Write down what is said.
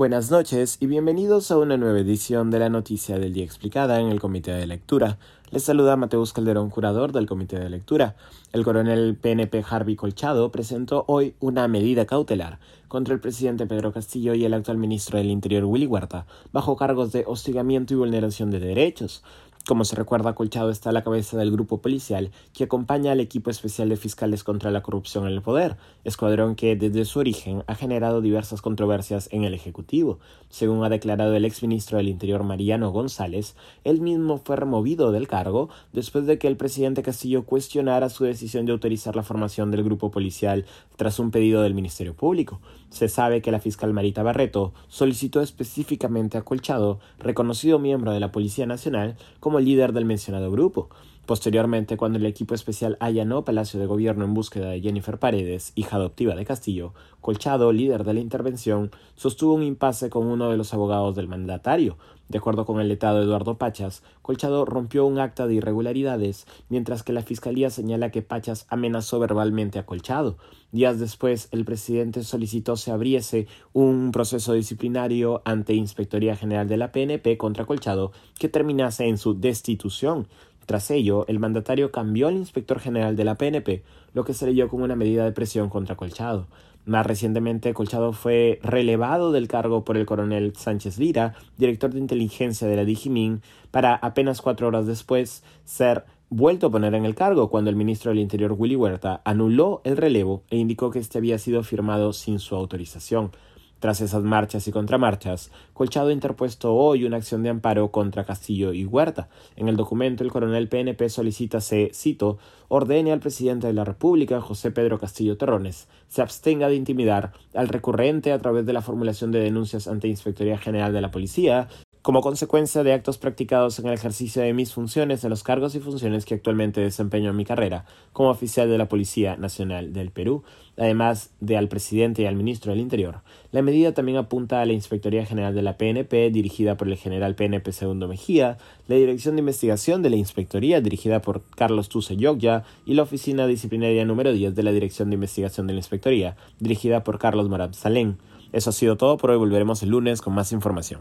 Buenas noches y bienvenidos a una nueva edición de la Noticia del Día Explicada en el Comité de Lectura. Les saluda Mateus Calderón, curador del Comité de Lectura. El coronel PNP Harvey Colchado presentó hoy una medida cautelar contra el presidente Pedro Castillo y el actual ministro del Interior Willy Huerta, bajo cargos de hostigamiento y vulneración de derechos. Como se recuerda, Colchado está a la cabeza del grupo policial que acompaña al equipo especial de fiscales contra la corrupción en el poder, escuadrón que desde su origen ha generado diversas controversias en el Ejecutivo. Según ha declarado el exministro del Interior Mariano González, él mismo fue removido del cargo después de que el presidente Castillo cuestionara su decisión de autorizar la formación del grupo policial tras un pedido del Ministerio Público. Se sabe que la fiscal Marita Barreto solicitó específicamente a Colchado, reconocido miembro de la Policía Nacional, como líder del mencionado grupo. Posteriormente, cuando el equipo especial allanó Palacio de Gobierno en búsqueda de Jennifer Paredes, hija adoptiva de Castillo, Colchado, líder de la intervención, sostuvo un impasse con uno de los abogados del mandatario. De acuerdo con el letado Eduardo Pachas, Colchado rompió un acta de irregularidades, mientras que la fiscalía señala que Pachas amenazó verbalmente a Colchado. Días después, el presidente solicitó se abriese un proceso disciplinario ante Inspectoría General de la PNP contra Colchado que terminase en su destitución. Tras ello, el mandatario cambió al inspector general de la PNP, lo que se leyó como una medida de presión contra Colchado. Más recientemente, Colchado fue relevado del cargo por el coronel Sánchez Lira, director de inteligencia de la Digimin, para apenas cuatro horas después ser vuelto a poner en el cargo cuando el ministro del Interior Willy Huerta anuló el relevo e indicó que este había sido firmado sin su autorización. Tras esas marchas y contramarchas, Colchado ha interpuesto hoy una acción de amparo contra Castillo y Huerta. En el documento, el coronel PNP solicita se, cito, ordene al presidente de la República, José Pedro Castillo Terrones, se abstenga de intimidar al recurrente a través de la formulación de denuncias ante Inspectoría General de la Policía como consecuencia de actos practicados en el ejercicio de mis funciones, de los cargos y funciones que actualmente desempeño en mi carrera como oficial de la Policía Nacional del Perú, además de al presidente y al ministro del Interior. La medida también apunta a la Inspectoría General de la PNP, dirigida por el general PNP Segundo Mejía, la Dirección de Investigación de la Inspectoría, dirigida por Carlos Tuse Yogya, y la Oficina Disciplinaria número 10 de la Dirección de Investigación de la Inspectoría, dirigida por Carlos Marab Salén. Eso ha sido todo por hoy, volveremos el lunes con más información.